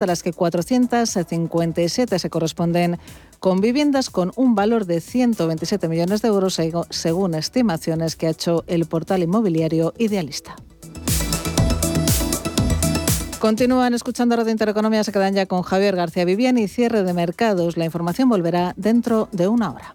de las que 457 se corresponden con viviendas con un valor de 127 millones de euros, según estimaciones que ha hecho el portal inmobiliario Idealista. Continúan escuchando Radio Intereconomía, se quedan ya con Javier García Viviani y cierre de mercados. La información volverá dentro de una hora.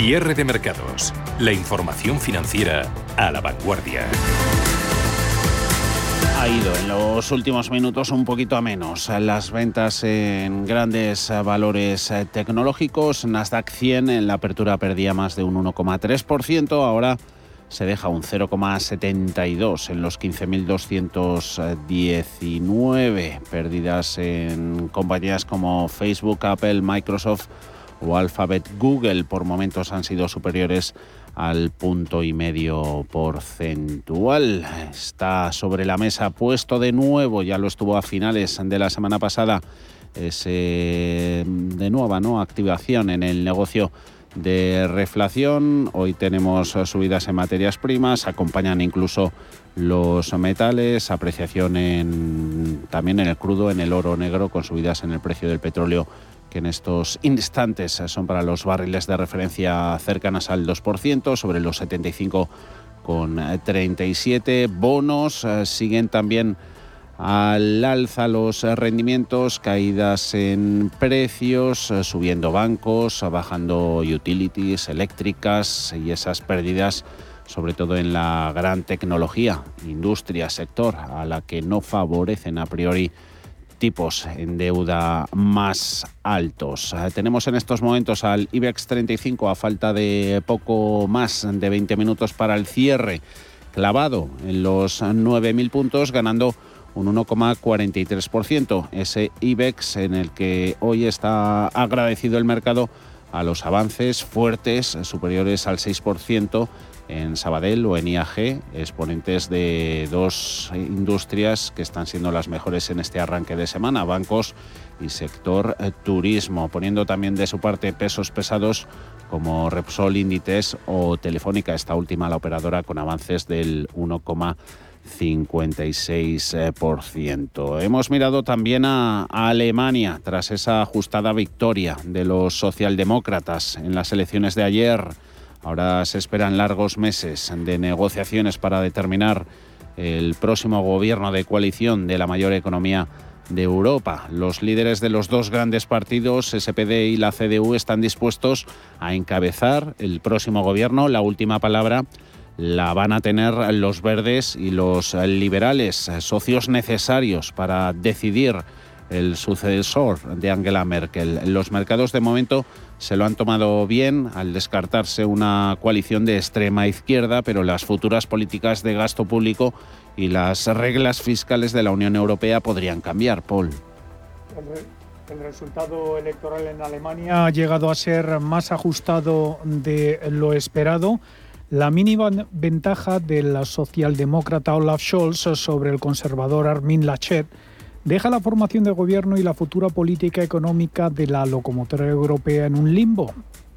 Cierre de mercados. La información financiera a la vanguardia. Ha ido en los últimos minutos un poquito a menos. Las ventas en grandes valores tecnológicos, Nasdaq 100 en la apertura perdía más de un 1,3%, ahora se deja un 0,72 en los 15.219 pérdidas en compañías como Facebook, Apple, Microsoft o Alphabet Google por momentos han sido superiores al punto y medio porcentual. Está sobre la mesa puesto de nuevo, ya lo estuvo a finales de la semana pasada, de nueva ¿no? activación en el negocio de reflación. Hoy tenemos subidas en materias primas, acompañan incluso los metales, apreciación en, también en el crudo, en el oro negro, con subidas en el precio del petróleo que en estos instantes son para los barriles de referencia cercanas al 2%, sobre los 75 con 37 bonos. Eh, siguen también al alza los rendimientos, caídas en precios, eh, subiendo bancos, bajando utilities eléctricas y esas pérdidas sobre todo en la gran tecnología, industria, sector, a la que no favorecen a priori tipos en deuda más altos. Eh, tenemos en estos momentos al IBEX 35 a falta de poco más de 20 minutos para el cierre, clavado en los 9.000 puntos, ganando un 1,43%. Ese IBEX en el que hoy está agradecido el mercado a los avances fuertes superiores al 6% en Sabadell o en IAG, exponentes de dos industrias que están siendo las mejores en este arranque de semana, bancos y sector eh, turismo, poniendo también de su parte pesos pesados como Repsol, Inditex o Telefónica, esta última la operadora con avances del 1,56%. Hemos mirado también a, a, Alemania tras esa ajustada victoria de los socialdemócratas en las elecciones de ayer. Ahora se esperan largos meses de negociaciones para determinar el próximo gobierno de coalición de la mayor economía de Europa. Los líderes de los dos grandes partidos, SPD y la CDU, están dispuestos a encabezar el próximo gobierno. La última palabra la van a tener los verdes y los liberales, socios necesarios para decidir el sucesor de Angela Merkel. Los mercados de momento se lo han tomado bien al descartarse una coalición de extrema izquierda, pero las futuras políticas de gasto público y las reglas fiscales de la Unión Europea podrían cambiar, Paul. El, resultado electoral en Alemania ha llegado a ser más ajustado de lo esperado. La mínima ventaja del socialdemócrata Olaf Scholz sobre el conservador Armin Laschet deja la formación de gobierno y la futura política económica de la locomotora europea en un limbo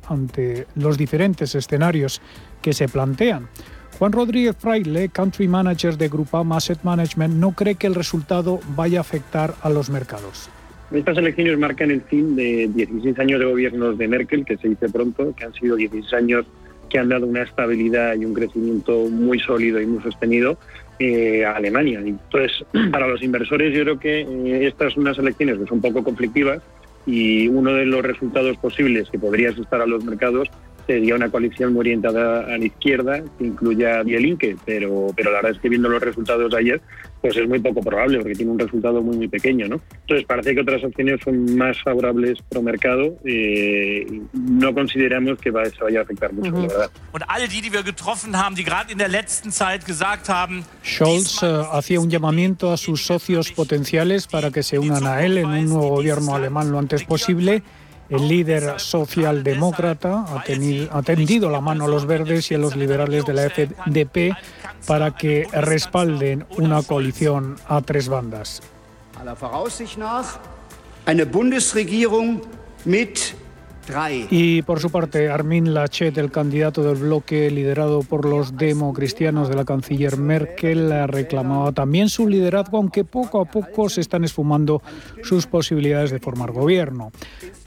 ante los diferentes escenarios que se plantean. Juan Rodríguez Fraile, country manager de Grupama Asset Management, no cree que el resultado vaya a afectar a los mercados. Estas elecciones marcan el fin de 16 años de gobiernos de Merkel, que se dice pronto, que han sido 16 años que han dado una estabilidad y un crecimiento muy sólido y muy sostenido eh, Alemania. Entonces, para los inversores yo creo que eh, estas son unas elecciones que son un poco conflictivas y uno de los resultados posibles que podría asustar a los mercados sería una coalición muy orientada a la izquierda que incluya a Bielinke, pero, pero la verdad es que viendo los resultados de ayer, pues es muy poco probable porque tiene un resultado muy muy pequeño, ¿no? Entonces parece que otras opciones son más favorables pro mercado. Eh, no consideramos que va, se vaya a afectar mucho, uh -huh. la verdad. Und alle die, die wir getroffen haben, die gerade in der letzten Zeit gesagt haben, Scholz uh, hacía un llamamiento a sus socios potenciales para que se unan a él en un nuevo gobierno alemán lo antes posible. El líder socialdemócrata ha, tenido, ha tendido la mano a los verdes y a los liberales de la FDP para que respalden una coalición a tres bandas. Y por su parte, Armin Laschet, el candidato del bloque liderado por los democristianos de la canciller Merkel, reclamaba también su liderazgo, aunque poco a poco se están esfumando sus posibilidades de formar gobierno.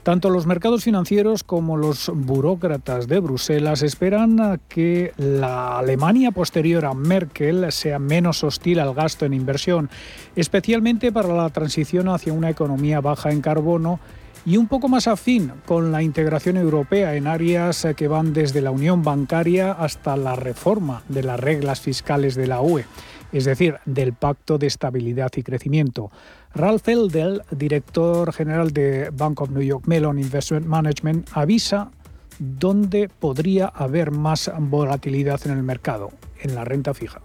Tanto los mercados financieros como los burócratas de Bruselas esperan que la Alemania posterior a Merkel sea menos hostil al gasto en inversión, especialmente para la transición hacia una economía baja en carbono y un poco más afín con la integración europea en áreas que van desde la unión bancaria hasta la reforma de las reglas fiscales de la UE, es decir, del Pacto de Estabilidad y Crecimiento. Ralph Eldel, director general de Bank of New York Mellon Investment Management, avisa dónde podría haber más volatilidad en el mercado, en la renta fija.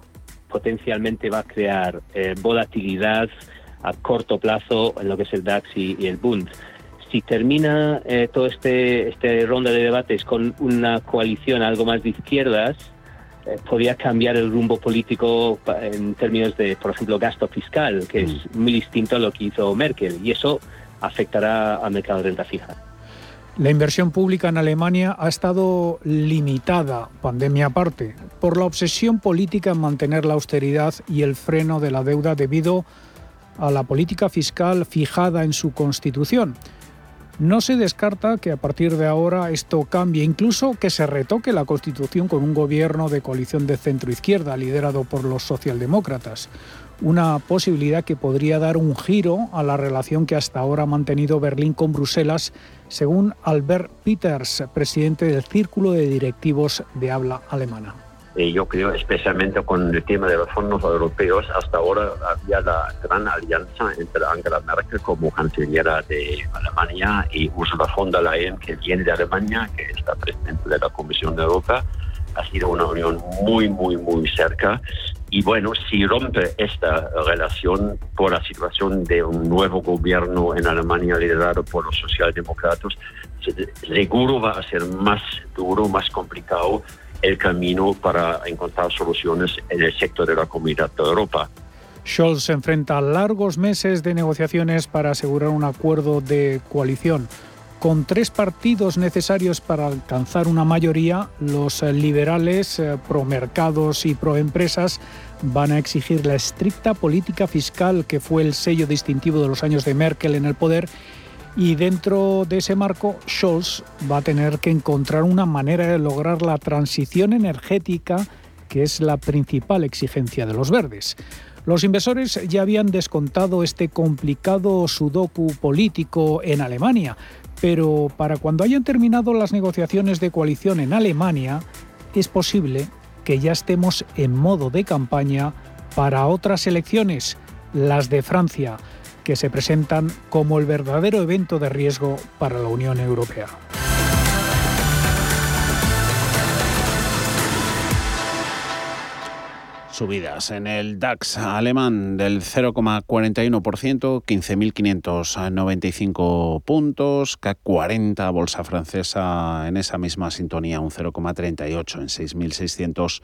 Potencialmente va a crear eh, volatilidad a corto plazo en lo que es el DAX y, y el Bund si termina eh, todo este, este ronda de debates con una coalición algo más de izquierdas, eh, podría cambiar el rumbo político en términos de, por ejemplo, gasto fiscal, que es mm. muy distinto a lo que hizo Merkel, y eso afectará al mercado de renta fija. La inversión pública en Alemania ha estado limitada, pandemia aparte, por la obsesión política en mantener la austeridad y el freno de la deuda debido a la política fiscal fijada en su constitución. No se descarta que a partir de ahora esto cambie, incluso que se retoque la Constitución con un gobierno de coalición de centro-izquierda liderado por los socialdemócratas. Una posibilidad que podría dar un giro a la relación que hasta ahora ha mantenido Berlín con Bruselas, según Albert Peters, presidente del Círculo de Directivos de Habla Alemana. Y yo creo especialmente con el tema de los fondos europeos, hasta ahora había la gran alianza entre Angela Merkel como canciller de Alemania y Ursula von der Leyen, que viene de Alemania, que está presidente de la Comisión de Europa. Ha sido una unión muy, muy, muy cerca Y bueno, si rompe esta relación por la situación de un nuevo gobierno en Alemania liderado por los socialdemócratas, seguro va a ser más duro, más complicado el camino para encontrar soluciones en el sector de la comunidad de Europa. Scholz se enfrenta a largos meses de negociaciones para asegurar un acuerdo de coalición. Con tres partidos necesarios para alcanzar una mayoría, los liberales, eh, pro mercados y pro empresas van a exigir la estricta política fiscal que fue el sello distintivo de los años de Merkel en el poder y dentro de ese marco, Scholz va a tener que encontrar una manera de lograr la transición energética, que es la principal exigencia de los verdes. Los inversores ya habían descontado este complicado sudoku político en Alemania, pero para cuando hayan terminado las negociaciones de coalición en Alemania, es posible que ya estemos en modo de campaña para otras elecciones, las de Francia que se presentan como el verdadero evento de riesgo para la Unión Europea. Subidas en el DAX alemán del 0,41%, 15.595 puntos, CAC 40, bolsa francesa en esa misma sintonía, un 0,38 en 6.600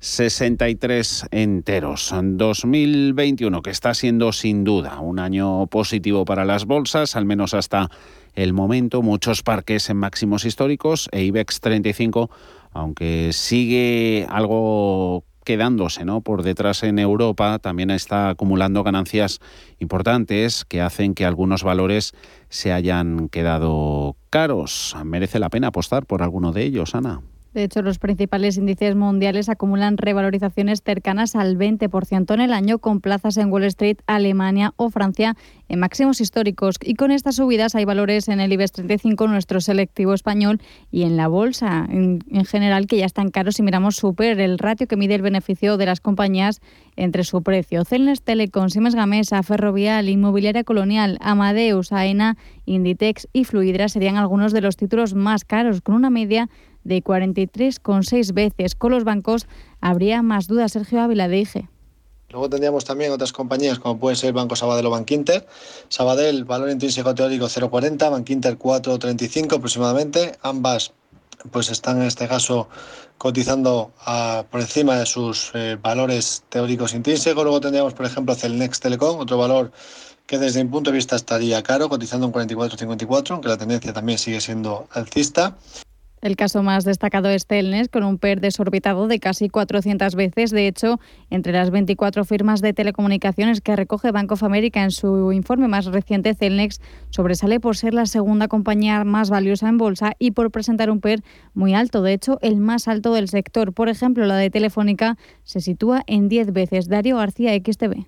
63 enteros. 2021 que está siendo sin duda un año positivo para las bolsas, al menos hasta el momento. Muchos parques en máximos históricos e IBEX 35, aunque sigue algo quedándose ¿no? por detrás en Europa, también está acumulando ganancias importantes que hacen que algunos valores se hayan quedado caros. ¿Merece la pena apostar por alguno de ellos, Ana? De hecho, los principales índices mundiales acumulan revalorizaciones cercanas al 20% en el año, con plazas en Wall Street, Alemania o Francia en máximos históricos. Y con estas subidas hay valores en el IBEX 35, nuestro selectivo español, y en la bolsa en, general, que ya están caros si miramos super el ratio que mide el beneficio de las compañías entre su precio. Celnes Telecom, Siemens Gamesa, Ferrovial, Inmobiliaria Colonial, Amadeus, AENA, Inditex y Fluidra serían algunos de los títulos más caros, con una media de 43,6 veces. Con los bancos habría más dudas. Sergio Ávila de IGE. Luego tendríamos también otras compañías como puede ser Banco Sabadell o Bankinter. Sabadell, valor intrínseco teórico 0,40, Bankinter 4,35 aproximadamente. Ambas pues están en este caso cotizando por encima de sus eh, valores teóricos intrínsecos. Luego tendríamos, por ejemplo, Celnex Telecom, otro valor que desde mi punto de vista estaría caro, cotizando en 44,54, aunque la tendencia también sigue siendo alcista. El caso más destacado es Celnes, con un PER desorbitado de casi 400 veces. De hecho, entre las 24 firmas de telecomunicaciones que recoge Bank of America en su informe más reciente, Celnex sobresale por ser la segunda compañía más valiosa en bolsa y por presentar un PER muy alto, de hecho, el más alto del sector. Por ejemplo, la de Telefónica se sitúa en 10 veces. Dario García, XTV.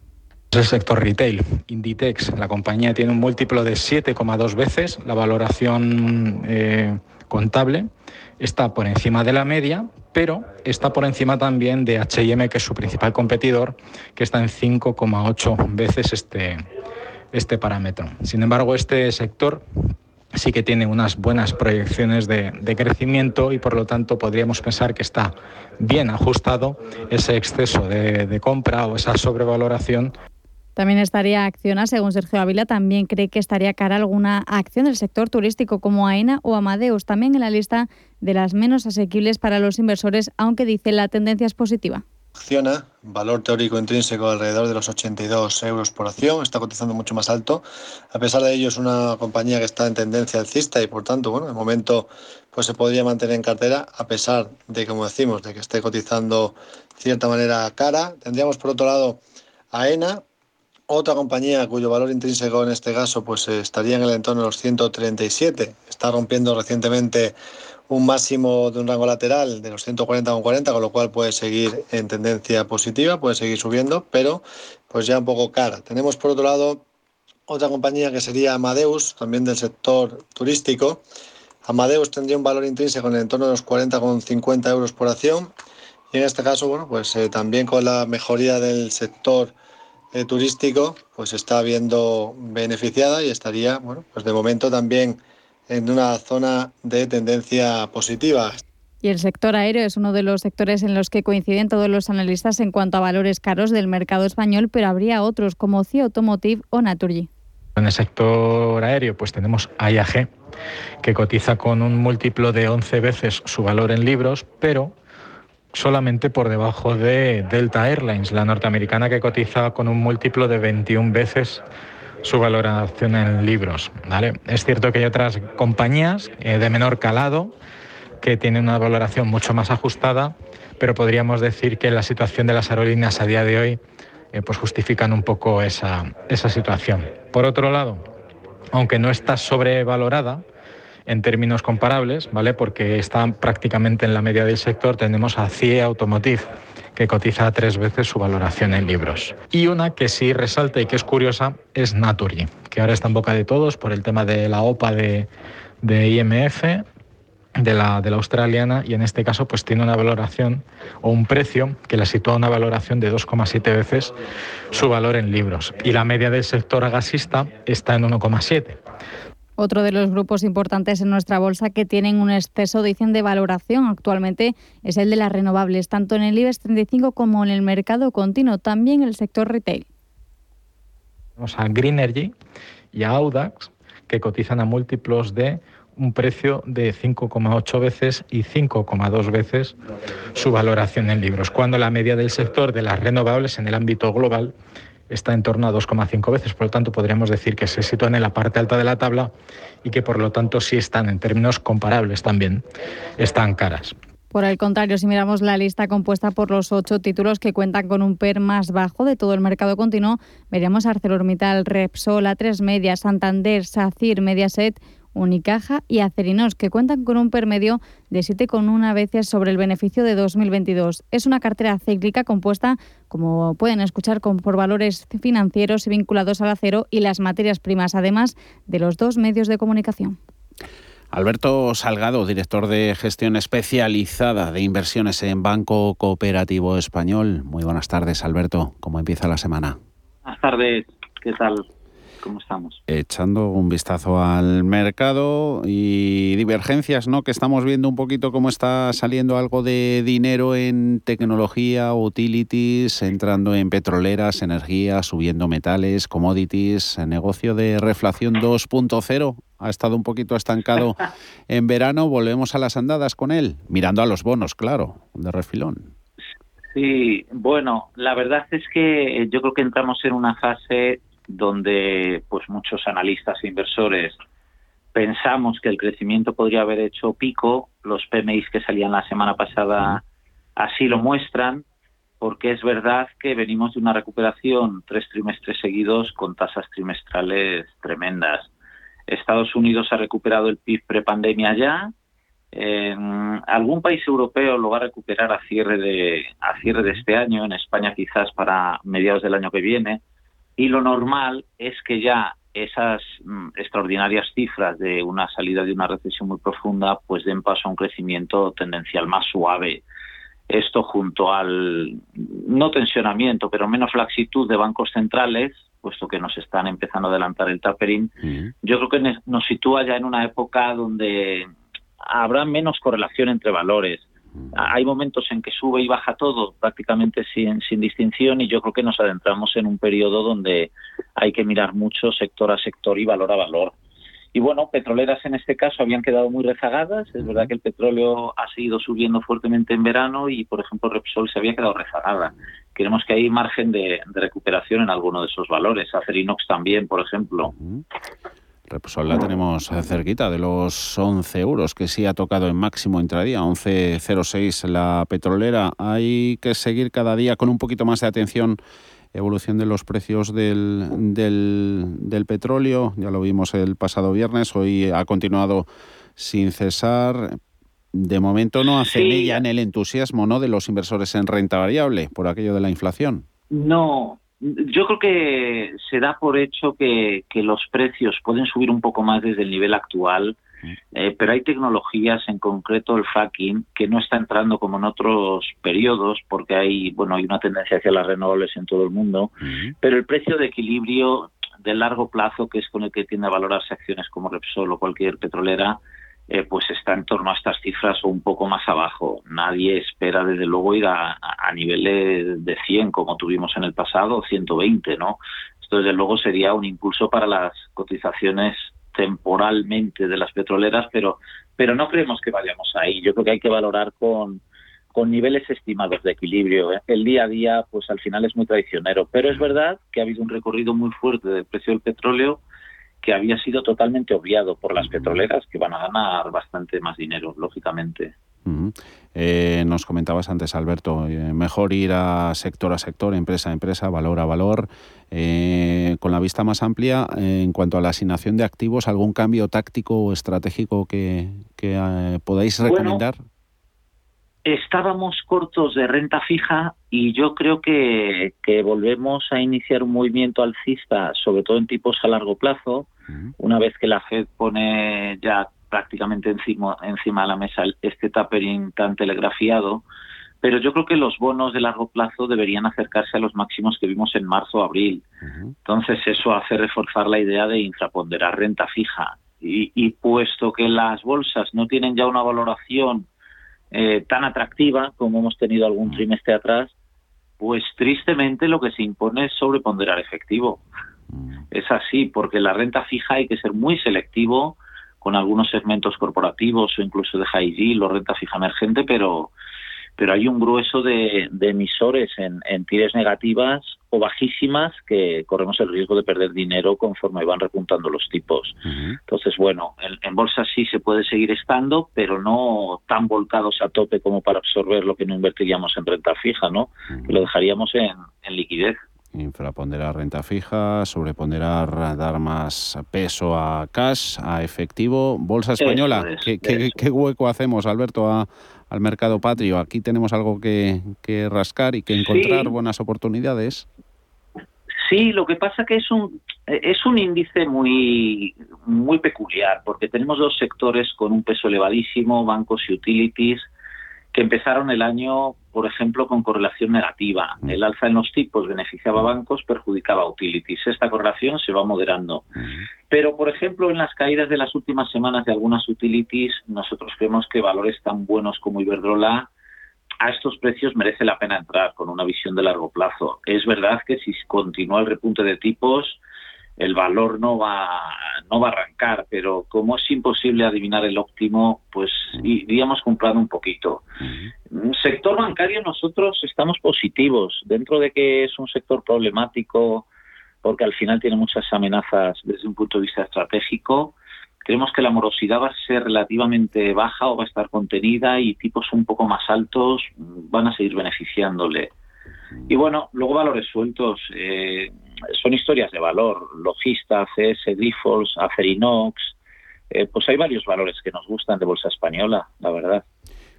El sector retail, Inditex, la compañía tiene un múltiplo de 7,2 veces la valoración eh, contable está por encima de la media, pero está por encima también de HM, que es su principal competidor, que está en 5,8 veces este, este parámetro. Sin embargo, este sector sí que tiene unas buenas proyecciones de, crecimiento y por lo tanto podríamos pensar que está bien ajustado ese exceso de, de compra o esa sobrevaloración también estaría Acciona, según Sergio Ávila, también cree que estaría cara alguna acción del sector turístico como AENA o Amadeus, también en la lista de las menos asequibles para los inversores, aunque dice la tendencia es positiva. Acciona, valor teórico intrínseco alrededor de los 82 euros por acción, está cotizando mucho más alto. A pesar de ello, es una compañía que está en tendencia alcista y por tanto, bueno, de momento pues se podría mantener en cartera, a pesar de, como decimos, de que esté cotizando de cierta manera cara. Tendríamos por otro lado AENA, otra compañía cuyo valor intrínseco en este caso pues estaría en el entorno de los 137, está rompiendo recientemente un máximo de un rango lateral de los 140,40, con lo cual puede seguir en tendencia positiva, puede seguir subiendo, pero pues ya un poco cara. Tenemos por otro lado otra compañía que sería Amadeus, también del sector turístico. Amadeus tendría un valor intrínseco en el entorno de los 40,50 euros por acción. Y en este caso, bueno, pues eh, también con la mejoría del sector eh, turístico pues está viendo beneficiada y estaría, bueno, pues de momento también en una zona de tendencia positiva. Y el sector aéreo es uno de los sectores en los que coinciden todos los analistas en cuanto a valores caros del mercado español, pero habría otros como CIA Automotive o Naturgy. En el sector aéreo, pues tenemos IAG, que cotiza con un múltiplo de 11 veces su valor en libros, pero solamente por debajo de Delta Airlines, la norteamericana que cotiza con un múltiplo de 21 veces su valoración en libros. Es cierto que hay otras compañías eh, de menor calado que tiene una valoración mucho más ajustada, pero podríamos decir que la situación de las aerolíneas a día de hoy eh, pues justifican un poco esa, esa situación. Por otro lado, aunque no está sobrevalorada, en términos comparables, ¿vale? Porque está prácticamente en la media del sector, tenemos a CIE Automotive, que cotiza tres veces su valoración en libros. Y una que sí resalta y que es curiosa es Naturgy, que ahora está en boca de todos por el tema de la OPA de, de IMF de la, de la australiana y en este caso pues tiene una valoración o un precio que la sitúa a una valoración de 2,7 veces su valor en libros y la media del sector gasista está en 1,7. Otro de los grupos importantes en nuestra bolsa que tienen un exceso, dicen, de valoración actualmente es el de las renovables, tanto en el IBEX 35 como en el mercado continuo, también el sector retail. Vamos a Greenergy y a Audax, que cotizan a múltiplos de un precio de 5,8 veces y 5,2 veces su valoración en libros, cuando la media del sector de las renovables en el ámbito global está en torno a 2,5 veces. Por lo tanto, podríamos decir que se sitúan en la parte alta de la tabla y que por lo tanto sí están en términos comparables también, están caras. Por el contrario, si miramos la lista compuesta por los ocho títulos que cuentan con un PER más bajo de todo el mercado continuo, veríamos ArcelorMittal, Repsol, A3 Media, Santander, SACIR, Mediaset Unicaja y Acerinos, que cuentan con un permedio de 7,1 veces sobre el beneficio de 2022. Es una cartera cíclica compuesta, como pueden escuchar, por valores financieros vinculados al acero y las materias primas, además de los dos medios de comunicación. Alberto Salgado, director de gestión especializada de inversiones en Banco Cooperativo Español. Muy buenas tardes, Alberto. ¿Cómo empieza la semana? Buenas tardes. ¿Qué tal? ¿Cómo estamos? Echando un vistazo al mercado y divergencias, ¿no? Que estamos viendo un poquito cómo está saliendo algo de dinero en tecnología, utilities, entrando en petroleras, energía, subiendo metales, commodities, negocio de reflación 2.0 ha estado un poquito estancado en verano, volvemos a las andadas con él, mirando a los bonos, claro, de refilón. Sí, bueno, la verdad es que yo creo que entramos en una fase donde pues muchos analistas e inversores pensamos que el crecimiento podría haber hecho pico, los PMIs que salían la semana pasada así lo muestran, porque es verdad que venimos de una recuperación tres trimestres seguidos con tasas trimestrales tremendas. Estados Unidos ha recuperado el PIB prepandemia ya, en algún país europeo lo va a recuperar a cierre de a cierre de este año, en España quizás para mediados del año que viene y lo normal es que ya esas mm, extraordinarias cifras de una salida de una recesión muy profunda pues den paso a un crecimiento tendencial más suave. Esto junto al no tensionamiento, pero menos laxitud de bancos centrales, puesto que nos están empezando a adelantar el tapering, yo creo que nos sitúa ya en una época donde habrá menos correlación entre valores hay momentos en que sube y baja todo prácticamente sin, sin distinción y yo creo que nos adentramos en un periodo donde hay que mirar mucho sector a sector y valor a valor. Y bueno, petroleras en este caso habían quedado muy rezagadas. Es verdad que el petróleo ha seguido subiendo fuertemente en verano y, por ejemplo, Repsol se había quedado rezagada. Queremos que hay margen de, recuperación en alguno de esos valores. Acerinox también, por ejemplo. Repsol la tenemos cerquita de los 11 euros, que sí ha tocado en máximo intradía, 11.06 la petrolera. Hay que seguir cada día con un poquito más de atención evolución de los precios del, del, petróleo. Ya lo vimos el pasado viernes, hoy ha continuado sin cesar. De momento no hace ella en el entusiasmo ¿no? de los inversores en renta variable por aquello de la inflación. No, yo creo que se da por hecho que, los precios pueden subir un poco más desde el nivel actual, eh, pero hay tecnologías, en concreto el fracking, que no está entrando como en otros periodos, porque hay, bueno, hay una tendencia hacia las renovables en todo el mundo, pero el precio de equilibrio de largo plazo, que es con el que tiende a valorarse acciones como Repsol o cualquier petrolera, eh, pues está en torno a estas cifras o un poco más abajo. Nadie espera, desde luego, ir a, niveles de 100 como tuvimos en el pasado, 120, ¿no? Esto, desde luego, sería un impulso para las cotizaciones temporalmente de las petroleras, pero, pero no creemos que vayamos ahí. Yo creo que hay que valorar con, con niveles estimados de equilibrio. ¿eh? El día a día, pues al final es muy traicionero. Pero es verdad que ha habido un recorrido muy fuerte del precio del petróleo que había sido totalmente obviado por las petroleras, que van a ganar bastante más dinero, lógicamente. Eh, nos comentabas antes, Alberto, eh, mejor ir a sector a sector, empresa a empresa, valor a valor, eh, con la vista más amplia. en cuanto a la asignación de activos, ¿algún cambio táctico o estratégico que, podáis recomendar? Estábamos cortos de renta fija y yo creo que, que, volvemos a iniciar un movimiento alcista, sobre todo en tipos a largo plazo, una vez que la Fed pone ya prácticamente encima, encima de la mesa este tapering tan telegrafiado, pero yo creo que los bonos de largo plazo deberían acercarse a los máximos que vimos en marzo o abril. Entonces eso hace reforzar la idea de infraponderar renta fija. Y, y puesto que las bolsas no tienen ya una valoración eh, tan atractiva como hemos tenido algún trimestre atrás, pues tristemente lo que se impone es sobreponderar efectivo. Es así, porque la renta fija hay que ser muy selectivo con algunos segmentos corporativos o incluso de high yield o renta fija emergente, pero, pero hay un grueso de, emisores en, en, tires negativas o bajísimas que corremos el riesgo de perder dinero conforme van repuntando los tipos. Entonces, bueno, en, bolsa sí se puede seguir estando, pero no tan volcados a tope como para absorber lo que no invertiríamos en renta fija, ¿no? lo dejaríamos en, en liquidez infraponderar renta fija, sobreponderar dar más peso a cash, a efectivo. Bolsa española, ¿Qué, hueco hacemos, Alberto, al mercado patrio? Aquí tenemos algo que, rascar y que encontrar buenas oportunidades. Sí, lo que pasa que es un es un índice muy muy peculiar porque tenemos dos sectores con un peso elevadísimo, bancos y utilities, que empezaron el año, por ejemplo, con correlación negativa. Mm. El alza en los tipos beneficiaba a bancos, perjudicaba a utilities. Esta correlación se va moderando. Mm. Pero, por ejemplo, en las caídas de las últimas semanas de algunas utilities, nosotros creemos que valores tan buenos como Iberdrola a estos precios merece la pena entrar con una visión de largo plazo. Es verdad que si continúa el repunte de tipos, el valor no va, no va a arrancar, pero como es imposible adivinar el óptimo, pues iríamos comprando un poquito. Sector bancario nosotros estamos positivos, dentro de que es un sector problemático, porque al final tiene muchas amenazas desde un punto de vista estratégico, creemos que la morosidad va a ser relativamente baja o va a estar contenida y tipos un poco más altos van a seguir beneficiándole. Y bueno, luego valores sueltos. Eh, son historias de valor. Logista, CS, Grifols, Acerinox. Eh, pues hay varios valores que nos gustan de Bolsa Española, la verdad.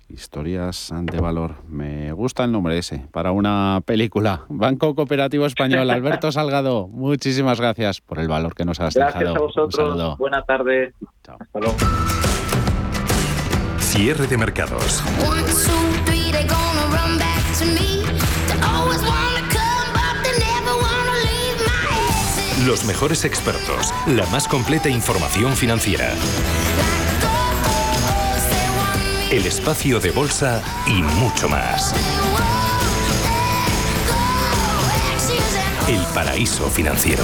Historias de valor. Me gusta el nombre ese para una película. Banco Cooperativo Español. Alberto Salgado, muchísimas gracias por el valor que nos has dejado. Gracias a vosotros. Buena tarde. Chao. Hasta luego. Cierre de mercados. Los mejores expertos, la más completa información financiera. El espacio de bolsa y mucho más. El paraíso financiero.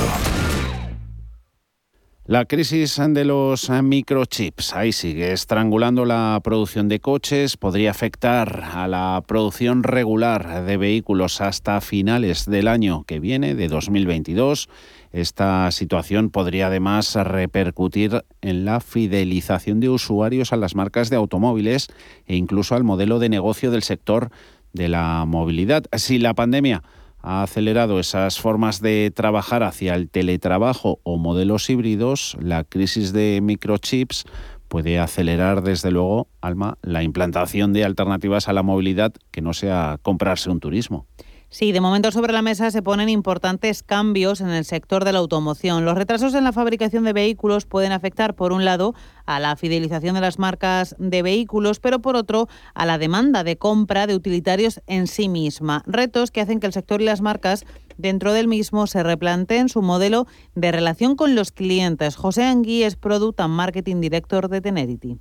La crisis de los microchips ahí sigue estrangulando la producción de coches, podría afectar a la producción regular de vehículos hasta finales del año que viene, de 2022. Esta situación podría además repercutir en la fidelización de usuarios a las marcas de automóviles e incluso al modelo de negocio del sector de la movilidad. Si la pandemia ha acelerado esas formas de trabajar hacia el teletrabajo o modelos híbridos, la crisis de microchips puede acelerar desde luego, Alma, la implantación de alternativas a la movilidad que no sea comprarse un turismo. Sí, de momento sobre la mesa se ponen importantes cambios en el sector de la automoción. Los retrasos en la fabricación de vehículos pueden afectar, por un lado, a la fidelización de las marcas de vehículos, pero por otro, a la demanda de compra de utilitarios en sí misma. Retos que hacen que el sector y las marcas dentro del mismo se replanteen su modelo de relación con los clientes. José Angui es Product and Marketing Director de Tenerity.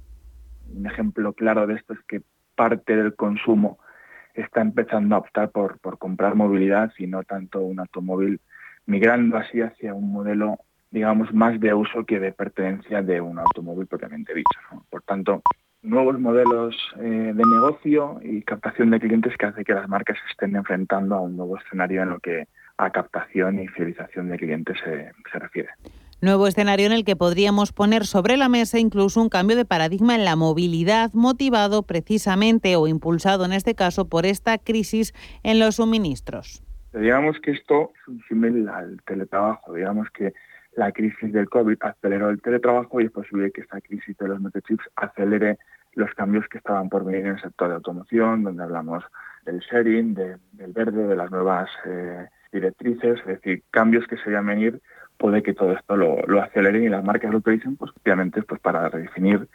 un ejemplo claro de esto es que parte del consumo está empezando a optar por, por comprar movilidad y no tanto un automóvil, migrando así hacia un modelo, digamos, más de uso que de pertenencia de un automóvil propiamente dicho. Por tanto, nuevos modelos eh, de negocio y captación de clientes que hace que las marcas estén enfrentando a un nuevo escenario en lo que a captación y fidelización de clientes se, se refiere. Nuevo escenario en el que podríamos poner sobre la mesa incluso un cambio de paradigma en la movilidad motivado precisamente o impulsado en este caso por esta crisis en los suministros. Digamos que esto es un símil al teletrabajo, digamos que la crisis del COVID aceleró el teletrabajo y es posible que esta crisis de los microchips acelere los cambios que estaban por venir en el sector de automoción, donde hablamos del sharing, del verde, de las nuevas eh, directrices, es decir, cambios que se a venir puede que todo esto lo, lo aceleren y las marcas lo utilicen, pues obviamente pues para redefinir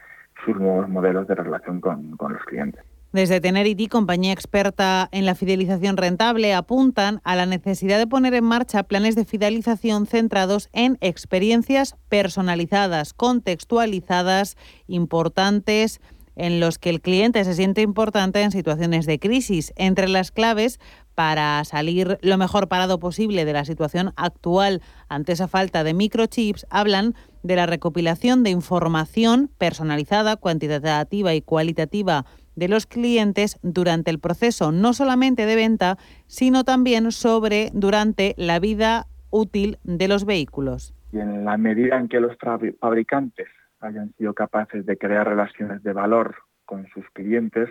sus nuevos modelos de relación con, con los clientes. Desde Tenerity, compañía experta en la fidelización rentable, apuntan a la necesidad de poner en marcha planes de fidelización centrados en experiencias personalizadas, contextualizadas, importantes en los que el cliente se siente importante en situaciones de crisis. Entre las claves para salir lo mejor parado posible de la situación actual ante esa falta de microchips, hablan de la recopilación de información personalizada, cuantitativa y cualitativa de los clientes durante el proceso, no solamente de venta, sino también sobre durante la vida útil de los vehículos. Y en la medida en que los fabricantes hayan sido capaces de crear relaciones de valor con sus clientes,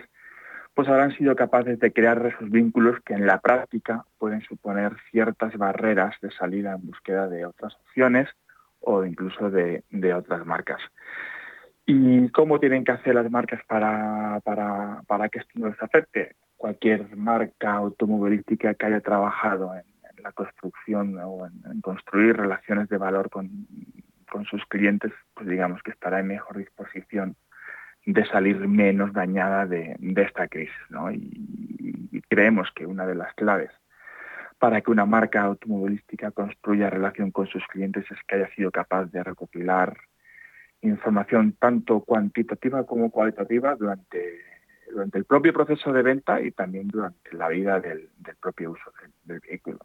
pues habrán sido capaces de crear esos vínculos que en la práctica pueden suponer ciertas barreras de salida en búsqueda de otras opciones o incluso de, otras marcas. ¿Y cómo tienen que hacer las marcas para, para, que esto no les afecte? Cualquier marca automovilística que haya trabajado en, la construcción o en, construir relaciones de valor con, con sus clientes, pues digamos que estará en mejor disposición de salir menos dañada de, esta crisis. Y, creemos que una de las claves para que una marca automovilística construya relación con sus clientes es que haya sido capaz de recopilar información tanto cuantitativa como cualitativa durante, durante el propio proceso de venta y también durante la vida del, propio uso del, vehículo.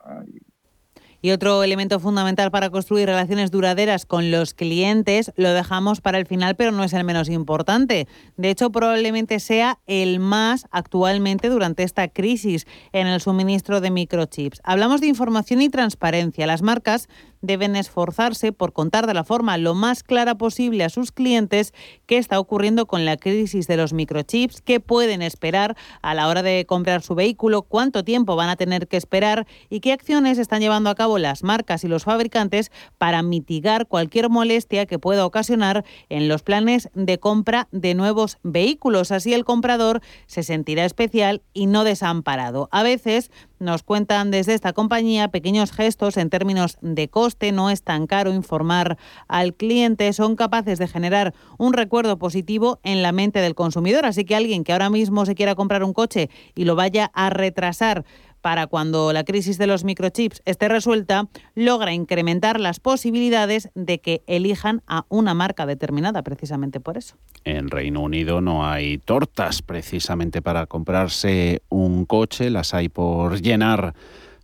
Otro elemento fundamental para construir relaciones duraderas con los clientes lo dejamos para el final, pero no es el menos importante. De hecho, probablemente sea el más actualmente durante esta crisis en el suministro de microchips. Hablamos de información y transparencia. Las marcas deben esforzarse por contar de la forma lo más clara posible a sus clientes qué está ocurriendo con la crisis de los microchips, qué pueden esperar a la hora de comprar su vehículo, cuánto tiempo van a tener que esperar y qué acciones están llevando a cabo las marcas y los fabricantes para mitigar cualquier molestia que pueda ocasionar en los planes de compra de nuevos vehículos. Así el comprador se sentirá especial y no desamparado. A veces nos cuentan desde esta compañía pequeños gestos en términos de no es tan caro informar al cliente, son capaces de generar un recuerdo positivo en la mente del consumidor. Así que alguien que ahora mismo se quiera comprar un coche y lo vaya a retrasar para cuando la crisis de los microchips esté resuelta, logra incrementar las posibilidades de que elijan a una marca determinada, precisamente por eso. En Reino Unido no hay tortas precisamente para comprarse un coche, las hay por llenar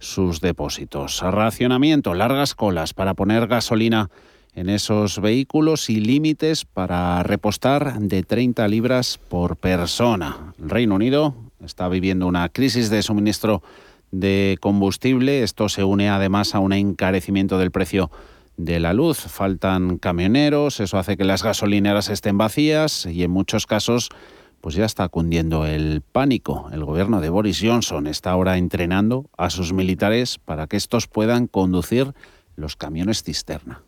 sus depósitos. Racionamiento, largas colas para poner gasolina en esos vehículos y límites para repostar de 30 libras por persona. El Reino Unido está viviendo una crisis de suministro de combustible. Esto se une además a un encarecimiento del precio de la luz. Faltan camioneros, eso hace que las gasolineras estén vacías y en muchos casos pues ya está cundiendo el pánico. El gobierno de Boris Johnson está ahora entrenando a sus militares para que estos puedan conducir los camiones cisterna.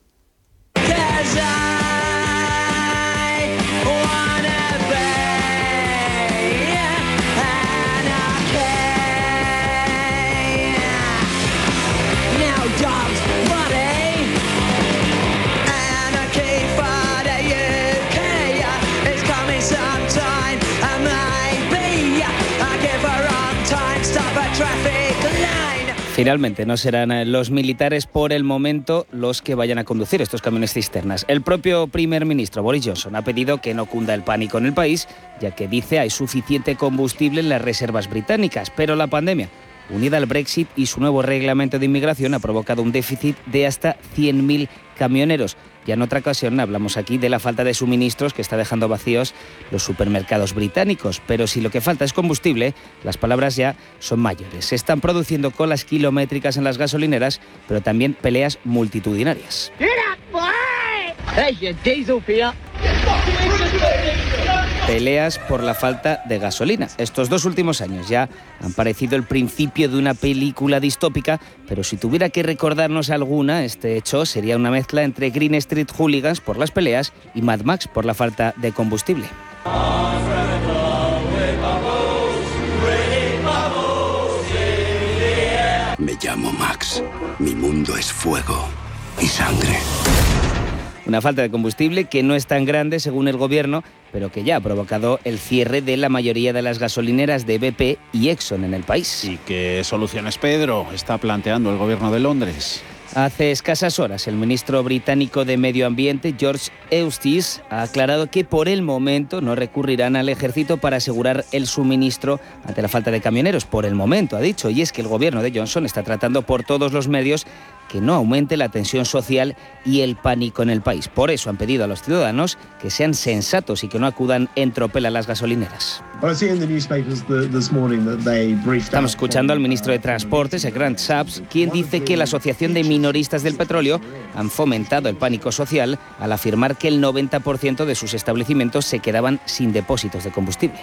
Finalmente, no serán eh, los militares por el momento los que vayan a conducir estos camiones cisternas. El propio primer ministro Boris Johnson ha pedido que no cunda el pánico en el país, ya que dice hay suficiente combustible en las reservas británicas, pero la pandemia unida al Brexit y su nuevo reglamento de inmigración ha provocado un déficit de hasta 100.000 camioneros. Ya en otra ocasión hablamos aquí de la falta de suministros que está dejando vacíos los supermercados británicos, pero si lo que falta es combustible, las palabras ya son mayores. Se están produciendo colas kilométricas en las gasolineras, pero también peleas multitudinarias. Peleas por la falta de gasolina. Estos dos últimos años ya han parecido el principio de una película distópica, pero si tuviera que recordarnos alguna, este hecho sería una mezcla entre Green Street Hooligans por las peleas y Mad Max por la falta de combustible. Me llamo Max. Mi mundo es fuego y sangre. Una falta de combustible que no es tan grande según el gobierno, pero que ya ha provocado el cierre de la mayoría de las gasolineras de BP y Exxon en el país. ¿Y qué soluciones, Pedro, está planteando el gobierno de Londres? Hace escasas horas, el ministro británico de Medio Ambiente, George Eustace, ha aclarado que por el momento no recurrirán al ejército para asegurar el suministro ante la falta de camioneros. Por el momento, ha dicho, y es que el gobierno de Johnson está tratando por todos los medios que no aumente la tensión social y el pánico en el país. Por eso han pedido a los ciudadanos que sean sensatos y que no acudan en tropel a las gasolineras. Estamos escuchando al ministro de Transportes, el Grant Shapps, quien dice que la Asociación de Minoristas del Petróleo han fomentado el pánico social al afirmar que el 90% de sus establecimientos se quedaban sin depósitos de combustible.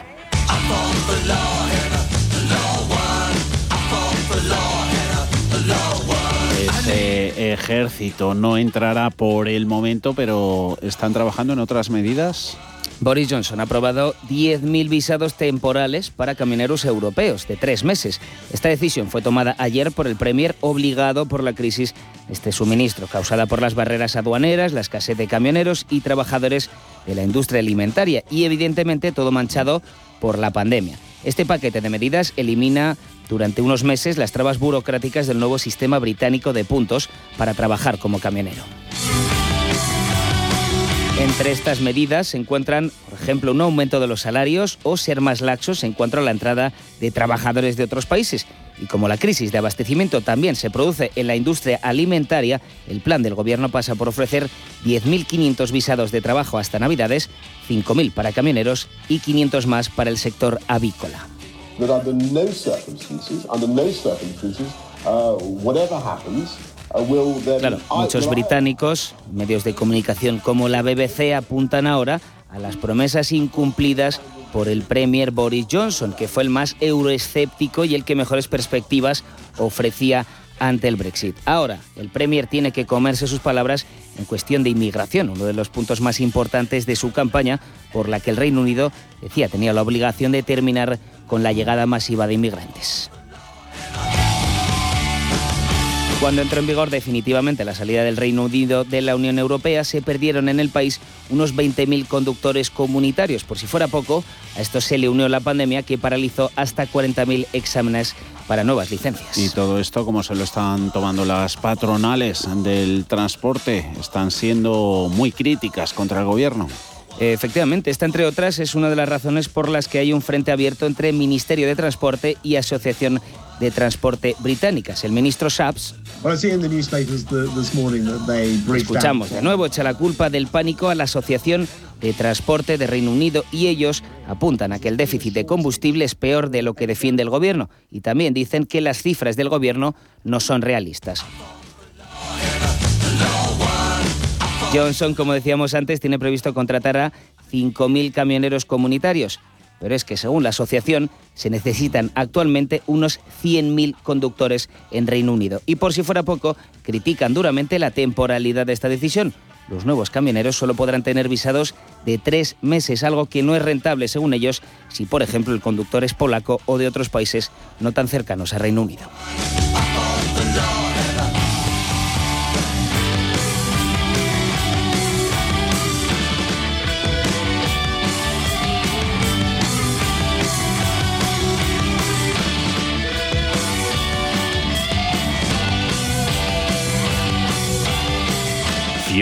Ejército no entrará por el momento, pero ¿están trabajando en otras medidas? Boris Johnson ha aprobado 10.000 visados temporales para camioneros europeos de tres meses. Esta decisión fue tomada ayer por el Premier obligado por la crisis de este suministro causada por las barreras aduaneras, la escasez de camioneros y trabajadores de la industria alimentaria y evidentemente todo manchado por la pandemia. Este paquete de medidas elimina durante unos meses las trabas burocráticas del nuevo sistema británico de puntos para trabajar como camionero. Entre estas medidas se encuentran, por ejemplo, un aumento de los salarios o ser más laxos en cuanto a la entrada de trabajadores de otros países. Y como la crisis de abastecimiento también se produce en la industria alimentaria, el plan del Gobierno pasa por ofrecer 10.500 visados de trabajo hasta Navidades, 5.000 para camioneros y 500 más para el sector avícola. Claro, muchos británicos, medios de comunicación como la BBC apuntan ahora a las promesas incumplidas por el Premier Boris Johnson, que fue el más euroescéptico y el que mejores perspectivas ofrecía ante el Brexit. Ahora, el Premier tiene que comerse sus palabras en cuestión de inmigración, uno de los puntos más importantes de su campaña, por la que el Reino Unido decía tenía la obligación de terminar con la llegada masiva de inmigrantes. Cuando entró en vigor definitivamente la salida del Reino Unido de la Unión Europea, se perdieron en el país unos 20.000 conductores comunitarios. Por si fuera poco, a esto se le unió la pandemia que paralizó hasta 40.000 exámenes para nuevas licencias. Y todo esto, como se lo están tomando las patronales del transporte, están siendo muy críticas contra el gobierno. Efectivamente, esta entre otras es una de las razones por las que hay un frente abierto entre Ministerio de Transporte y Asociación de Transporte Británicas. El ministro Shapps Escuchamos de nuevo, echa la culpa del pánico a la Asociación de Transporte de Reino Unido y ellos apuntan a que el déficit de combustible es peor de lo que defiende el gobierno y también dicen que las cifras del gobierno no son realistas. Johnson, como decíamos antes, tiene previsto contratar a 5.000 camioneros comunitarios, pero es que según la asociación se necesitan actualmente unos 100.000 conductores en Reino Unido. Y por si fuera poco, critican duramente la temporalidad de esta decisión. Los nuevos camioneros solo podrán tener visados de tres meses, algo que no es rentable, según ellos, si por ejemplo el conductor es polaco o de otros países no tan cercanos a Reino Unido.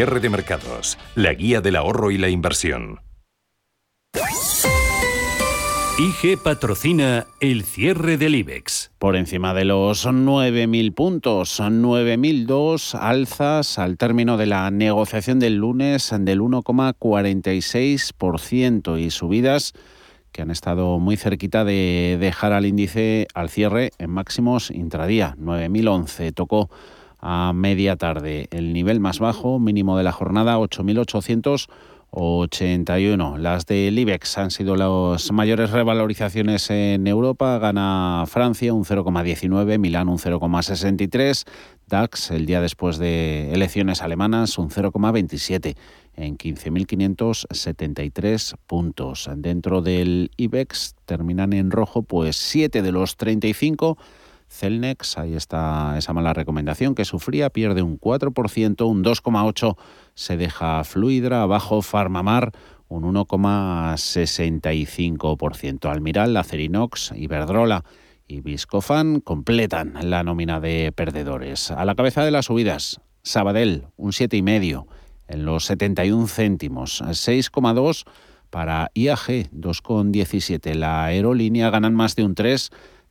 Cierre de mercados, la guía del ahorro y la inversión. IG patrocina el cierre del IBEX. Por encima de los 9.000 puntos, 9.002 alzas al término de la negociación del lunes del 1,46% y subidas que han estado muy cerquita de dejar al índice al cierre en máximos intradía. 9.011 tocó a media tarde. El nivel más bajo, mínimo de la jornada, 8.800 81. Las del IBEX han sido las mayores revalorizaciones en Europa. Gana Francia un 0,19, Milán un 0,63, DAX el día después de elecciones alemanas un 0,27 en 15.573 puntos. Dentro del IBEX terminan en rojo pues 7 de los 35 Celnex, ahí está esa mala recomendación que sufría, pierde un 4%, un 2,8% se deja Fluidra, abajo Farmamar un 1,65%. Almiral, Acerinox, Iberdrola y Viscofan completan la nómina de perdedores. A la cabeza de las subidas, Sabadell, un 7,5 en los 71 céntimos, 6,2 para IAG, 2,17. La aerolínea ganan más de un 3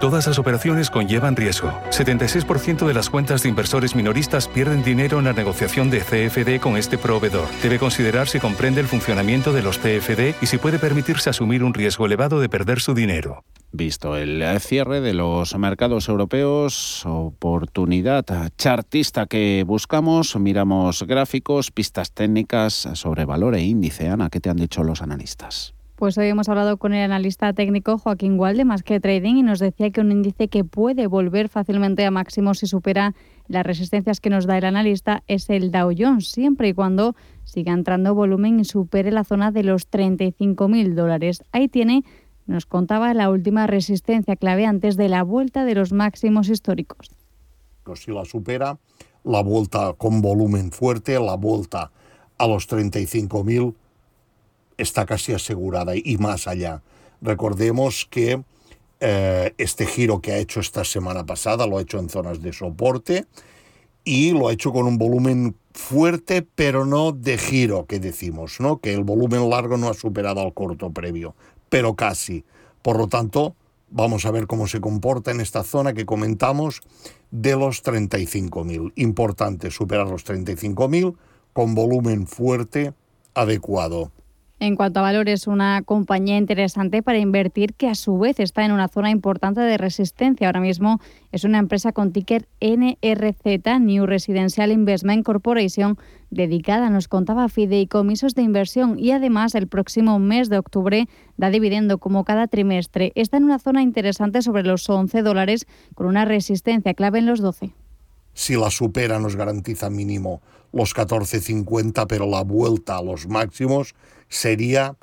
Todas las operaciones conllevan riesgo. 76% de las cuentas de inversores minoristas pierden dinero en la negociación de CFD con este proveedor. Debe considerar si comprende el funcionamiento de los CFD y si puede permitirse asumir un riesgo elevado de perder su dinero. Visto el cierre de los mercados europeos, oportunidad chartista que buscamos, miramos gráficos, pistas técnicas sobre valor e índice. Ana, ¿qué te han dicho los analistas? Pues hoy hemos hablado con el analista técnico Joaquín Gual Más que Trading y nos decía que un índice que puede volver fácilmente a máximos si supera las resistencias que nos da el analista es el Dow Jones, siempre y cuando siga entrando volumen y supere la zona de los 35.000 dólares. Ahí tiene, nos contaba, la última resistencia clave antes de la vuelta de los máximos históricos. Si la supera, la vuelta con volumen fuerte, la vuelta a los 35.000 está casi asegurada y más allá. Recordemos que eh, este giro que ha hecho esta semana pasada lo ha hecho en zonas de soporte y lo ha hecho con un volumen fuerte, pero no de giro, que decimos, ¿no? Que el volumen largo no ha superado al corto previo, pero casi. Por lo tanto, vamos a ver cómo se comporta en esta zona que comentamos de los 35.000. Importante superar los 35.000 con volumen fuerte adecuado. En cuanto a valores, una compañía interesante para invertir que a su vez está en una zona importante de resistencia. Ahora mismo es una empresa con ticker NRZ, New Residential Investment Corporation, dedicada, nos contaba, fideicomisos de inversión y además el próximo mes de octubre da dividendo como cada trimestre. Está en una zona interesante sobre los 11 dólares con una resistencia clave en los 12 si la supera nos garantiza mínimo los 14.50, pero la vuelta a los máximos sería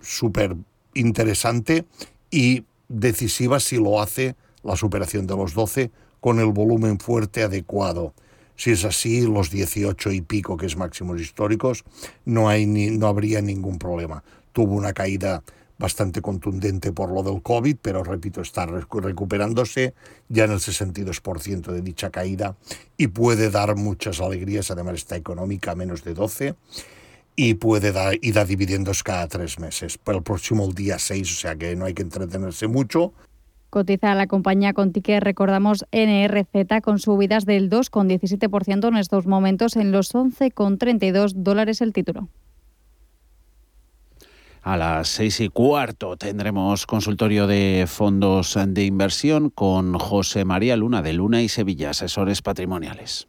súper interesante y decisiva si lo hace la superación de los 12 con el volumen fuerte adecuado. Si es así, los 18 y pico, que es máximos históricos, no, hay ni, no habría ningún problema. Tuvo una caída bastante contundente por lo del COVID, pero repito, está recuperándose ya en el 62% de dicha caída y puede dar muchas alegrías, además está económica menos de 12 y puede dar y da dividendos cada tres meses. Para el próximo día 6, o sea que no hay que entretenerse mucho. Cotiza la compañía con ticket, recordamos, NRZ, con subidas del 2,17% en estos momentos en los 11,32 dólares el título. A las seis y cuarto tendremos consultorio de fondos de inversión con José María Luna de Luna y Sevilla, asesores patrimoniales.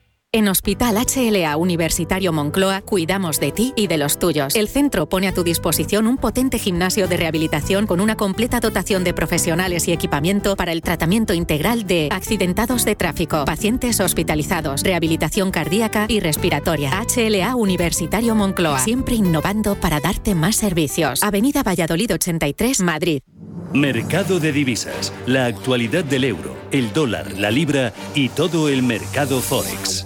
En Hospital HLA Universitario Moncloa cuidamos de ti y de los tuyos. El centro pone a tu disposición un potente gimnasio de rehabilitación con una completa dotación de profesionales y equipamiento para el tratamiento integral de accidentados de tráfico, pacientes hospitalizados, rehabilitación cardíaca y respiratoria. HLA Universitario Moncloa, siempre innovando para darte más servicios. Avenida Valladolid 83, Madrid. Mercado de divisas, la actualidad del euro, el dólar, la libra y todo el mercado forex.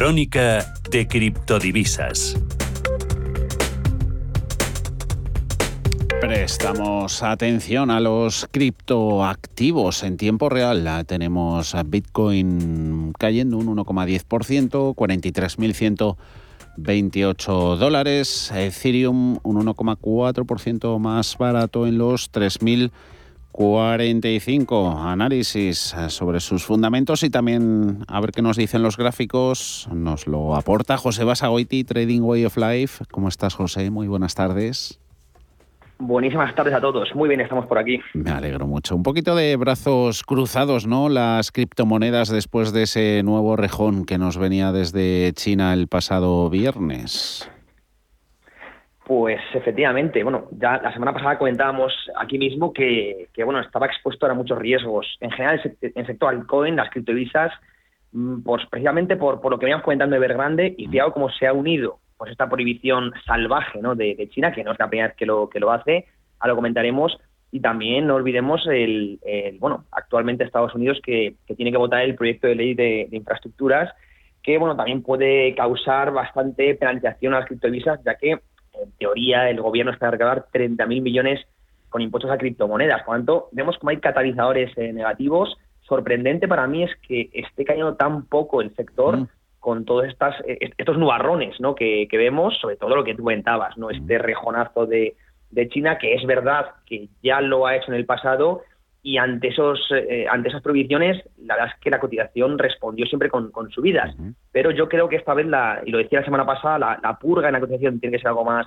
Crónica de criptodivisas. Prestamos atención a los criptoactivos en tiempo real. Tenemos a Bitcoin cayendo un 1,10%, 43.128 dólares. Ethereum un 1,4% más barato en los 3.000 45 análisis sobre sus fundamentos y también a ver qué nos dicen los gráficos. Nos lo aporta José Basagoiti, Trading Way of Life. ¿Cómo estás, José? Muy buenas tardes. Buenísimas tardes a todos. Muy bien, estamos por aquí. Me alegro mucho. Un poquito de brazos cruzados, ¿no? Las criptomonedas después de ese nuevo rejón que nos venía desde China el pasado viernes. Pues efectivamente, bueno, ya la semana pasada comentábamos aquí mismo que, bueno, estaba expuesto a muchos riesgos. En general, en el sector altcoin, las criptovisas, mm, pues precisamente por, lo que veníamos comentando de Evergrande, y fíjate cómo se ha unido pues esta prohibición salvaje ¿no? de, China, que no es la primera vez que lo, que lo hace, a lo comentaremos, y también no olvidemos el, bueno, actualmente Estados Unidos que, tiene que votar el proyecto de ley de, de infraestructuras, que bueno, también puede causar bastante penalización a las criptovisas, ya que en teoría el gobierno espera recaudar 30.000 millones con impuestos a criptomonedas. Por lo tanto, vemos como hay catalizadores eh, negativos. Sorprendente para mí es que esté cayendo tan poco el sector mm. con todos estas, eh, estos nubarrones ¿no? que, vemos, sobre todo lo que tú comentabas, ¿no? este mm. rejonazo de, de China, que es verdad que ya lo ha hecho en el pasado, y ante esos eh, ante esas prohibiciones la verdad es que la cotización respondió siempre con, subidas. Pero yo creo que esta vez la y lo decía la semana pasada la, purga en la cotización tiene que ser algo más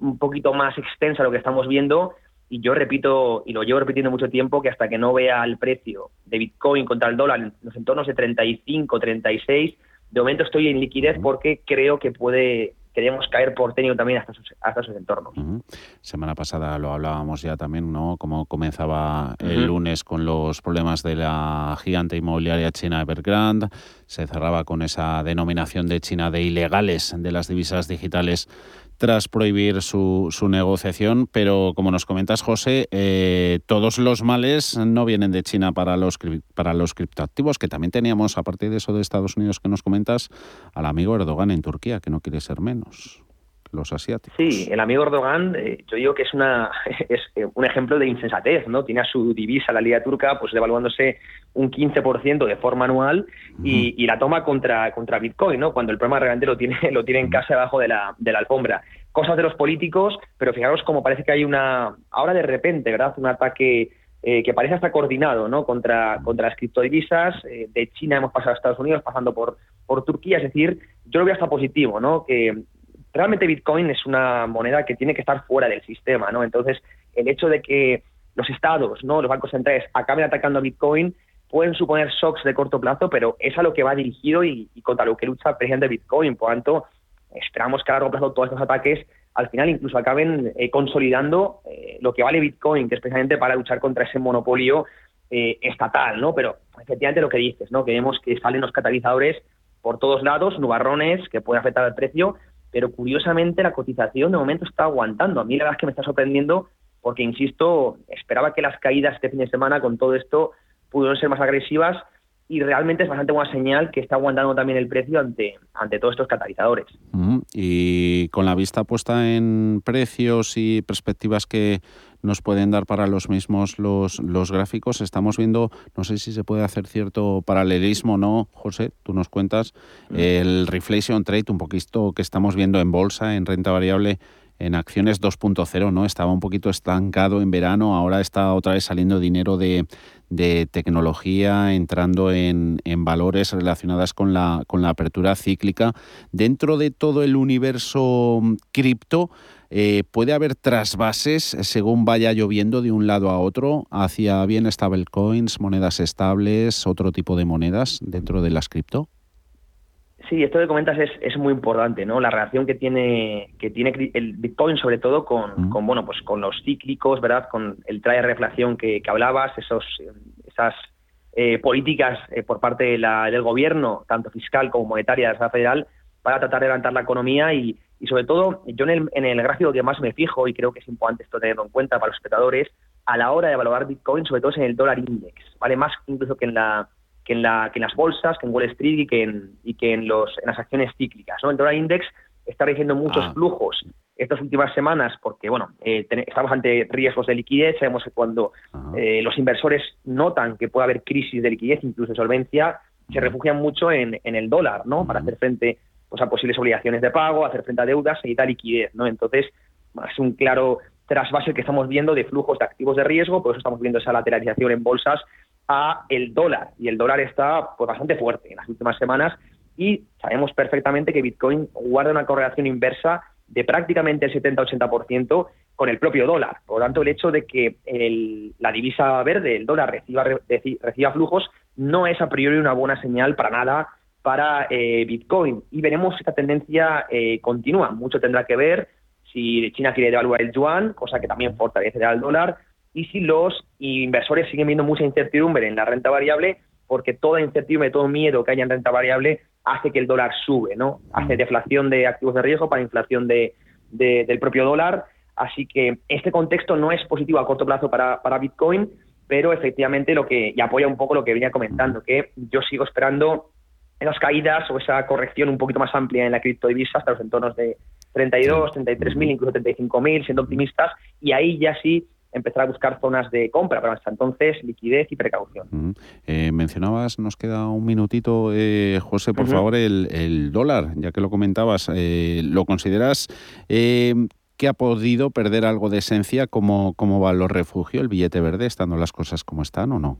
un poquito más extensa de lo que estamos viendo. Y yo repito y lo llevo repitiendo mucho tiempo que hasta que no vea el precio de Bitcoin contra el dólar en los entornos de 35 36 de momento estoy en liquidez porque creo que puede queríamos caer por técnico también hasta sus, hasta sus entornos. Semana pasada lo hablábamos ya también, ¿no? Como comenzaba el lunes con los problemas de la gigante inmobiliaria china Evergrande, se cerraba con esa denominación de China de ilegales de las divisas digitales tras prohibir su, su, negociación, pero como nos comentas, José, eh, todos los males no vienen de China para los, para los criptoactivos, que también teníamos, a partir de eso de Estados Unidos que nos comentas, al amigo Erdogan en Turquía, que no quiere ser menos los asiáticos. Sí, el amigo Erdogan, eh, yo digo que es, una, es eh, un ejemplo de insensatez, ¿no? Tiene a su divisa, la liga turca, pues devaluándose un 15% de forma anual y, y, la toma contra, contra Bitcoin, ¿no? Cuando el problema realmente lo tiene, lo tiene en casa debajo de la, de la alfombra. cosas de los políticos, pero fijaros como parece que hay una, ahora de repente, ¿verdad? Un ataque eh, que parece hasta coordinado, ¿no? Contra, contra las criptodivisas, eh, de China hemos pasado a Estados Unidos, pasando por, por Turquía, es decir, yo lo veo hasta positivo, ¿no? Que realmente Bitcoin es una moneda que tiene que estar fuera del sistema, ¿no? Entonces, el hecho de que los estados, ¿no? Los bancos centrales acaben atacando a Bitcoin pueden suponer shocks de corto plazo, pero es a lo que va dirigido y, contra lo que lucha presidente Bitcoin. Por tanto, esperamos que a largo plazo todos estos ataques al final incluso acaben eh, consolidando eh, lo que vale Bitcoin, que es precisamente para luchar contra ese monopolio eh, estatal, ¿no? Pero efectivamente lo que dices, ¿no? Que vemos que salen los catalizadores por todos lados, nubarrones que pueden afectar al precio, pero curiosamente la cotización de momento está aguantando. A mí la verdad es que me está sorprendiendo porque, insisto, esperaba que las caídas este fin de semana con todo esto pudieron ser más agresivas y realmente es bastante buena señal que está aguantando también el precio ante, ante todos estos catalizadores. Y con la vista puesta en precios y perspectivas que nos pueden dar para los mismos los, los gráficos, estamos viendo, no sé si se puede hacer cierto paralelismo o no, José, tú nos cuentas, el reflation trade, un poquito que estamos viendo en bolsa, en renta variable, en acciones 2.0, ¿no? Estaba un poquito estancado en verano, ahora está otra vez saliendo dinero de, de tecnología, entrando en, en, valores relacionadas con la, con la apertura cíclica. Dentro de todo el universo mm, cripto, eh, ¿puede haber trasvases según vaya lloviendo de un lado a otro hacia bien stablecoins, monedas estables, otro tipo de monedas dentro de las cripto? Sí, esto que comentas es, es, muy importante, ¿no? La relación que tiene que tiene el Bitcoin, sobre todo con, con bueno, pues con los cíclicos, ¿verdad? Con el traje de reflación que, que hablabas, esos, esas eh, políticas eh, por parte de la, del gobierno, tanto fiscal como monetaria de la Federal, para tratar de levantar la economía y, y sobre todo, yo en el, en el gráfico que más me fijo, y creo que es importante esto tenerlo en cuenta para los espectadores, a la hora de evaluar Bitcoin, sobre todo es en el dólar index, ¿vale? Más incluso que en la que en, la, que en las bolsas, que en Wall Street y que en, y que en, los, en las acciones cíclicas. ¿no? El dólar index está recibiendo muchos Ah. flujos estas últimas semanas porque bueno eh, estamos ante riesgos de liquidez. Sabemos que cuando eh, los inversores notan que puede haber crisis de liquidez, incluso de solvencia, se refugian mucho en, en el dólar ¿no? para hacer frente pues, a posibles obligaciones de pago, hacer frente a deudas y dar liquidez. ¿no? Entonces, es un claro trasvase que estamos viendo de flujos de activos de riesgo, por eso estamos viendo esa lateralización en bolsas a el dólar y el dólar está pues bastante fuerte en las últimas semanas y sabemos perfectamente que Bitcoin guarda una correlación inversa de prácticamente el 70-80% con el propio dólar. Por lo tanto, el hecho de que el- la divisa verde, el dólar, reciba, reci- reciba flujos no es a priori una buena señal para nada para eh, Bitcoin. Y veremos si esta tendencia eh, continúa. Mucho tendrá que ver si China quiere devaluar el yuan, cosa que también fortalecerá el dólar, y si los inversores siguen viendo mucha incertidumbre en la renta variable, porque toda incertidumbre, todo miedo que haya en renta variable hace que el dólar sube, ¿no? Hace deflación de activos de riesgo para inflación de, de- del propio dólar. Así que este contexto no es positivo a corto plazo para, para Bitcoin, pero efectivamente lo que, y apoya un poco lo que venía comentando, que yo sigo esperando esas caídas o esa corrección un poquito más amplia en la criptodivisa hasta los entornos de 32, 33 mil, incluso 35 mil, siendo optimistas, y ahí ya sí empezar a buscar zonas de compra, pero hasta entonces liquidez y precaución. Eh, mencionabas, nos queda un minutito, eh, José, por favor, el, el dólar, ya que lo comentabas, eh, ¿lo consideras eh, que ha podido perder algo de esencia como, como valor refugio, el billete verde, estando las cosas como están o no?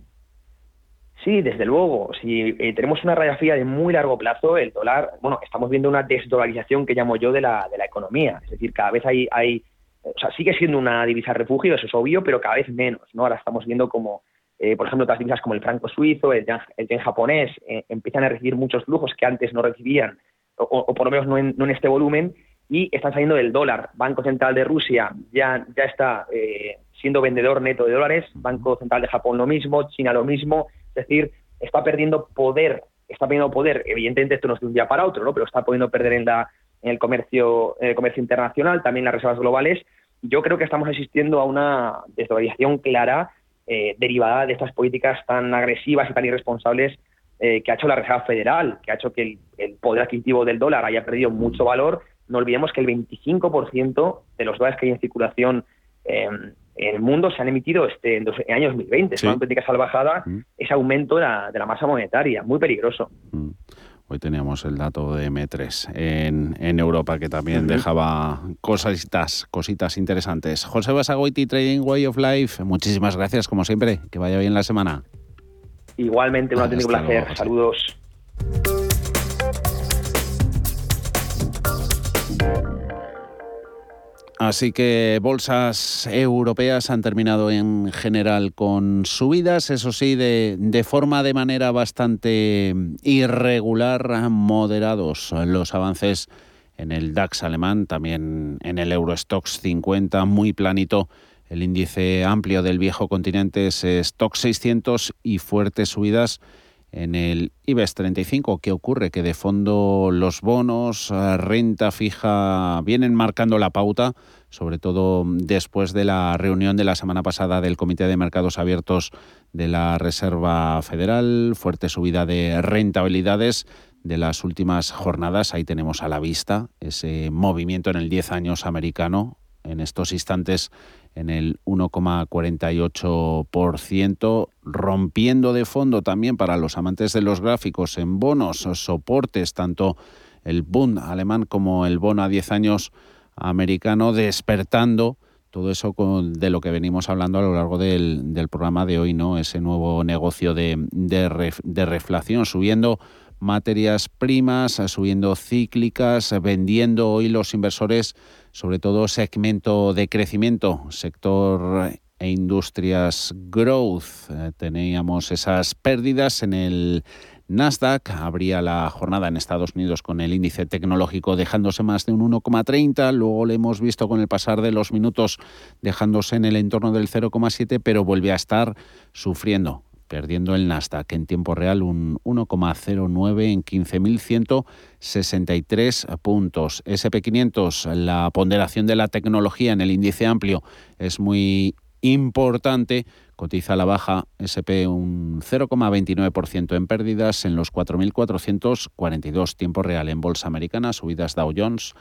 Sí, desde luego. Si eh, tenemos una radiografía de muy largo plazo, el dólar, bueno, estamos viendo una desdolarización que llamo yo de la, de la economía. Es decir, cada vez hay, hay, o sea, sigue siendo una divisa refugio, eso es obvio, pero cada vez menos, ¿no? Ahora estamos viendo como, eh, por ejemplo, otras divisas como el franco suizo, el yen, japonés, eh, empiezan a recibir muchos flujos que antes no recibían, o, o por lo menos no en, no en este volumen, y están saliendo del dólar. Banco Central de Rusia ya, ya está eh, siendo vendedor neto de dólares, Banco Central de Japón lo mismo, China lo mismo, es decir, está perdiendo poder, está perdiendo poder, evidentemente esto no es de un día para otro, ¿no? pero está pudiendo perder en, la, en el comercio, en el comercio internacional, también las reservas globales. Yo creo que estamos asistiendo a una desvalorización clara eh, derivada de estas políticas tan agresivas y tan irresponsables eh, que ha hecho la Reserva Federal, que ha hecho que el, el poder adquisitivo del dólar haya perdido mucho valor. No olvidemos que el 25% de los dólares que hay en circulación eh, en el mundo se han emitido este, en, dos, en año 2020. Es Sí. una auténtica salvajada ese aumento de la, de la masa monetaria, muy peligroso. Hoy teníamos el dato de M3 en, en Europa que también dejaba cositas, cositas interesantes. José Basagoiti, Trading Way of Life, muchísimas gracias como siempre. Que vaya bien la semana. Igualmente, un auténtico placer. Saludos. Así que bolsas europeas han terminado en general con subidas, eso sí, de, forma de manera bastante irregular, moderados los avances en el DAX alemán, también en el Eurostox 50, muy planito. El índice amplio del viejo continente es Stock 600 y fuertes subidas en el IBEX 35. ¿Qué ocurre? Que de fondo los bonos, eh, renta fija, vienen marcando la pauta, sobre todo después de la reunión de la semana pasada del Comité de Mercados Abiertos de la Reserva Federal, fuerte subida de rentabilidades de las últimas jornadas. Ahí tenemos a la vista ese movimiento en el 10 años americano. En estos instantes en el 1,48%, rompiendo de fondo también para los amantes de los gráficos en bonos, soportes, tanto el Bund alemán como el bono a 10 años americano, despertando todo eso con, de lo que venimos hablando a lo largo del, programa de hoy, ¿no? Ese nuevo negocio de, de reflación, subiendo materias primas, subiendo cíclicas, vendiendo hoy los inversores sobre todo segmento de crecimiento, sector e industrias growth. Eh, teníamos esas pérdidas en el Nasdaq. Habría la jornada en Estados Unidos con el índice tecnológico dejándose más de un 1,30. Luego le hemos visto con el pasar de los minutos dejándose en el entorno del 0,7, pero vuelve a estar sufriendo perdiendo el Nasdaq en tiempo real un 1,09 en 15.163 puntos. SP500, la ponderación de la tecnología en el índice amplio es muy importante. Cotiza a la baja SP un 0,29% en pérdidas en los 4.442 tiempo real en bolsa americana, subidas Dow Jones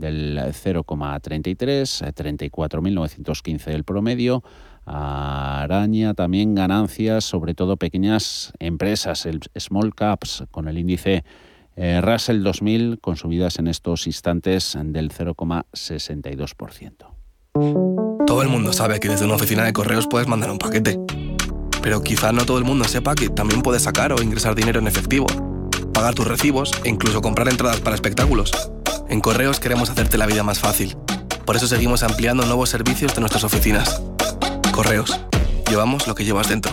del 0,33, 34.915 el promedio, araña también ganancias, sobre todo pequeñas empresas, el small caps, con el índice eh, Russell 2000 con subidas en estos instantes del 0,62%. Todo el mundo sabe que desde una oficina de correos puedes mandar un paquete, pero quizá no todo el mundo sepa que también puedes sacar o ingresar dinero en efectivo, pagar tus recibos e incluso comprar entradas para espectáculos. En correos queremos hacerte la vida más fácil. Por eso seguimos ampliando nuevos servicios de nuestras oficinas. Correos. Llevamos lo que llevas dentro.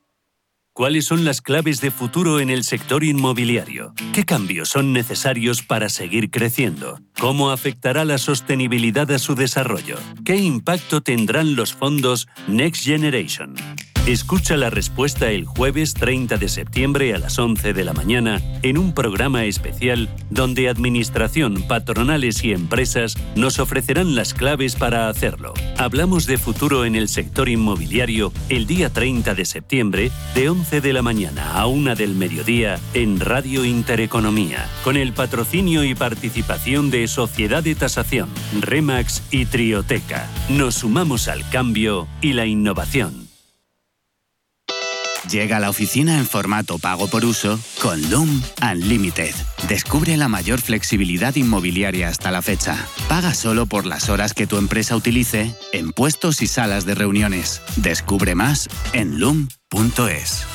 ¿Cuáles son las claves de futuro en el sector inmobiliario? ¿Qué cambios son necesarios para seguir creciendo? ¿Cómo afectará la sostenibilidad a su desarrollo? ¿Qué impacto tendrán los fondos Next Generation? Escucha la respuesta el jueves 30 de septiembre a las 11 de la mañana en un programa especial donde Administración, patronales y empresas nos ofrecerán las claves para hacerlo. Hablamos de futuro en el sector inmobiliario el día 30 de septiembre de 11 de la mañana a 1 del mediodía en Radio Intereconomía, con el patrocinio y participación de Sociedad de Tasación, Remax y Trioteca. Nos sumamos al cambio y la innovación. Llega a la oficina en formato pago por uso con Loom Unlimited. Descubre la mayor flexibilidad inmobiliaria hasta la fecha. Paga solo por las horas que tu empresa utilice en puestos y salas de reuniones. Descubre más en loom.es.